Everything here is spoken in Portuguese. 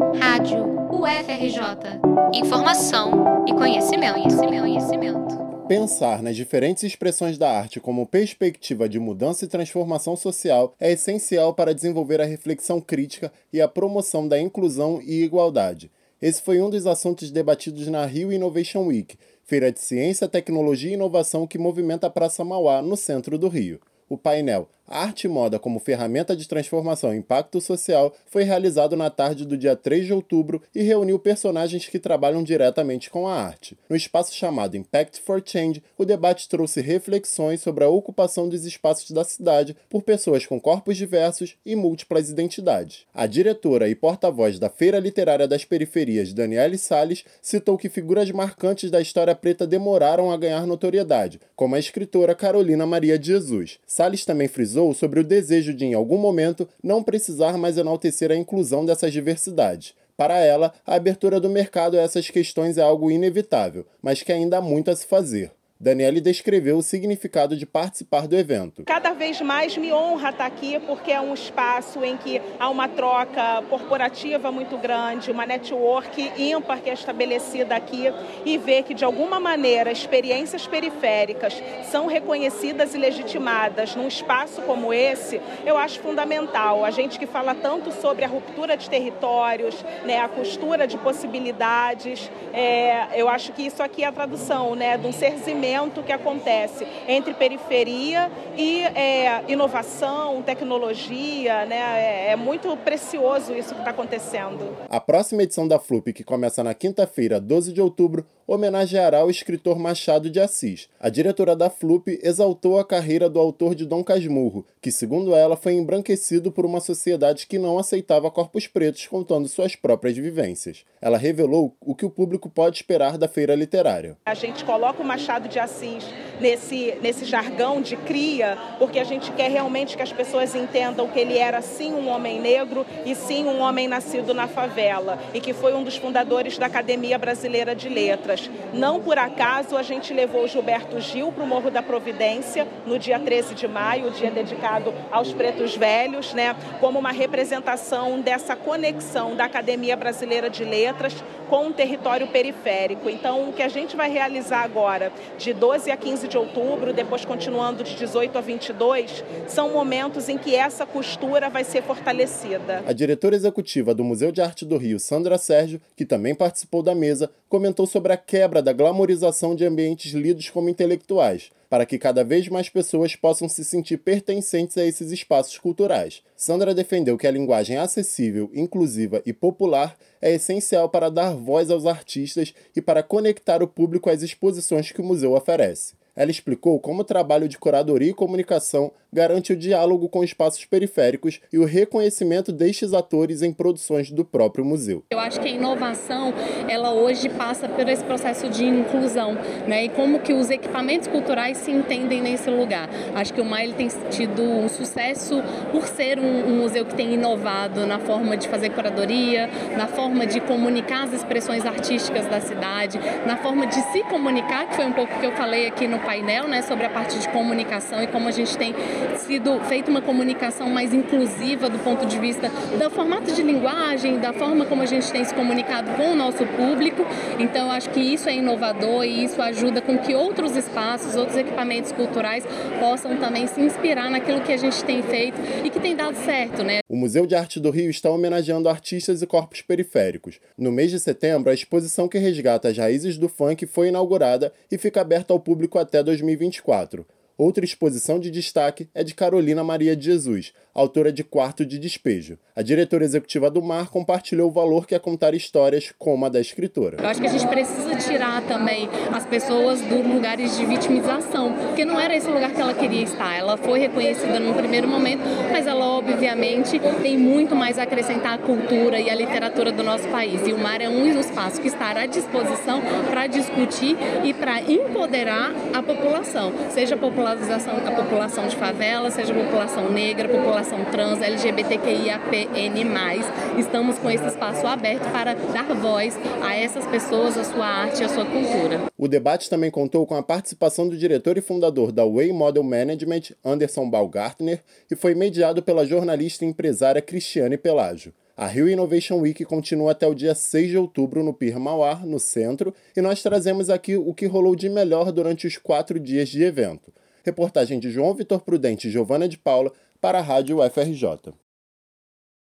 Rádio UFRJ. Informação e conhecimento, conhecimento, conhecimento. Pensar nas diferentes expressões da arte como perspectiva de mudança e transformação social é essencial para desenvolver a reflexão crítica e a promoção da inclusão e igualdade. Esse foi um dos assuntos debatidos na Rio Innovation Week, feira de ciência, tecnologia e inovação que movimenta a Praça Mauá, no centro do Rio. O painel Arte e Moda como Ferramenta de Transformação e Impacto Social foi realizado na tarde do dia 3 de outubro e reuniu personagens que trabalham diretamente com a arte. No espaço chamado Impact for Change, o debate trouxe reflexões sobre a ocupação dos espaços da cidade por pessoas com corpos diversos e múltiplas identidades. A diretora e porta-voz da Feira Literária das Periferias, Daniele Salles, citou que figuras marcantes da história preta demoraram a ganhar notoriedade, como a escritora Carolina Maria de Jesus. Salles também frisou sobre o desejo de, em algum momento, não precisar mais enaltecer a inclusão dessas diversidades. Para ela, a abertura do mercado a essas questões é algo inevitável, mas que ainda há muito a se fazer. Daniele descreveu o significado de participar do evento. Cada vez mais me honra estar aqui porque é um espaço em que há uma troca corporativa muito grande, uma network ímpar que é estabelecida aqui e ver que de alguma maneira experiências periféricas são reconhecidas e legitimadas num espaço como esse, eu acho fundamental. A gente que fala tanto sobre a ruptura de territórios, né, a costura de possibilidades, é, eu acho que isso aqui é a tradução né, de um serzimento que acontece entre periferia e é, inovação, tecnologia, né? É, é muito precioso isso que está acontecendo. A próxima edição da FLUP, que começa na quinta-feira, 12 de outubro, homenageará o escritor Machado de Assis. A diretora da FLUP exaltou a carreira do autor de Dom Casmurro, que, segundo ela, foi embranquecido por uma sociedade que não aceitava corpos pretos contando suas próprias vivências. Ela revelou o que o público pode esperar da feira literária. A gente coloca o Machado de Assis nesse, nesse jargão de cria, porque a gente quer realmente que as pessoas entendam que ele era sim um homem negro e sim um homem nascido na favela e que foi um dos fundadores da Academia Brasileira de Letras. Não por acaso a gente levou Gilberto Gil para o Morro da Providência no dia 13 de maio, o dia dedicado aos pretos velhos, né, como uma representação dessa conexão da Academia Brasileira de Letras com o território periférico. Então, o que a gente vai realizar agora, de 12 a 15 de outubro, depois continuando de 18 a 22, são momentos em que essa costura vai ser fortalecida. A diretora executiva do Museu de Arte do Rio, Sandra Sérgio, que também participou da mesa, comentou sobre a quebra da glamorização de ambientes lidos como intelectuais para que cada vez mais pessoas possam se sentir pertencentes a esses espaços culturais. Sandra defendeu que a linguagem acessível, inclusiva e popular é essencial para dar voz aos artistas e para conectar o público às exposições que o museu oferece. Ela explicou como o trabalho de curadoria e comunicação garante o diálogo com espaços periféricos e o reconhecimento destes atores em produções do próprio museu. Eu acho que a inovação, ela hoje passa por esse processo de inclusão, né? E como que os equipamentos culturais se entendem nesse lugar. Acho que o MAI tem tido um sucesso por ser um, um museu que tem inovado na forma de fazer curadoria, na forma de comunicar as expressões artísticas da cidade, na forma de se comunicar, que foi um pouco que eu falei aqui no painel, né, sobre a parte de comunicação e como a gente tem sido feita uma comunicação mais inclusiva do ponto de vista do formato de linguagem, da forma como a gente tem se comunicado com o nosso público. Então, eu acho que isso é inovador e isso ajuda com que outros espaços, outros equipamentos culturais possam também se inspirar naquilo que a gente tem feito e que tem dado certo, né? O Museu de Arte do Rio está homenageando artistas e corpos periféricos. No mês de setembro, a exposição que resgata as raízes do funk foi inaugurada e fica aberta ao público até 2024. Outra exposição de destaque é de Carolina Maria de Jesus, autora de Quarto de Despejo. A diretora executiva do Mar compartilhou o valor que é contar histórias como a da escritora. Eu acho que a gente precisa tirar também as pessoas dos lugares de vitimização, porque não era esse lugar que ela queria estar. Ela foi reconhecida num primeiro momento, mas ela obviamente tem muito mais a acrescentar à cultura e à literatura do nosso país. E o Mar é um espaço que estará à disposição para discutir e para empoderar a população, seja a população, a população de favela, seja população negra, população trans, LGBTQIAPN+. Estamos com esse espaço aberto para dar voz a essas pessoas, a sua arte a sua cultura. O debate também contou com a participação do diretor e fundador da Way Model Management, Anderson Balgartner, e foi mediado pela jornalista e empresária Cristiane Pelágio. A Rio Innovation Week continua até o dia 6 de outubro no Pier Mauá, no centro, e nós trazemos aqui o que rolou de melhor durante os quatro dias de evento. Reportagem de João Vitor Prudente e Giovana de Paula para a Rádio UFRJ.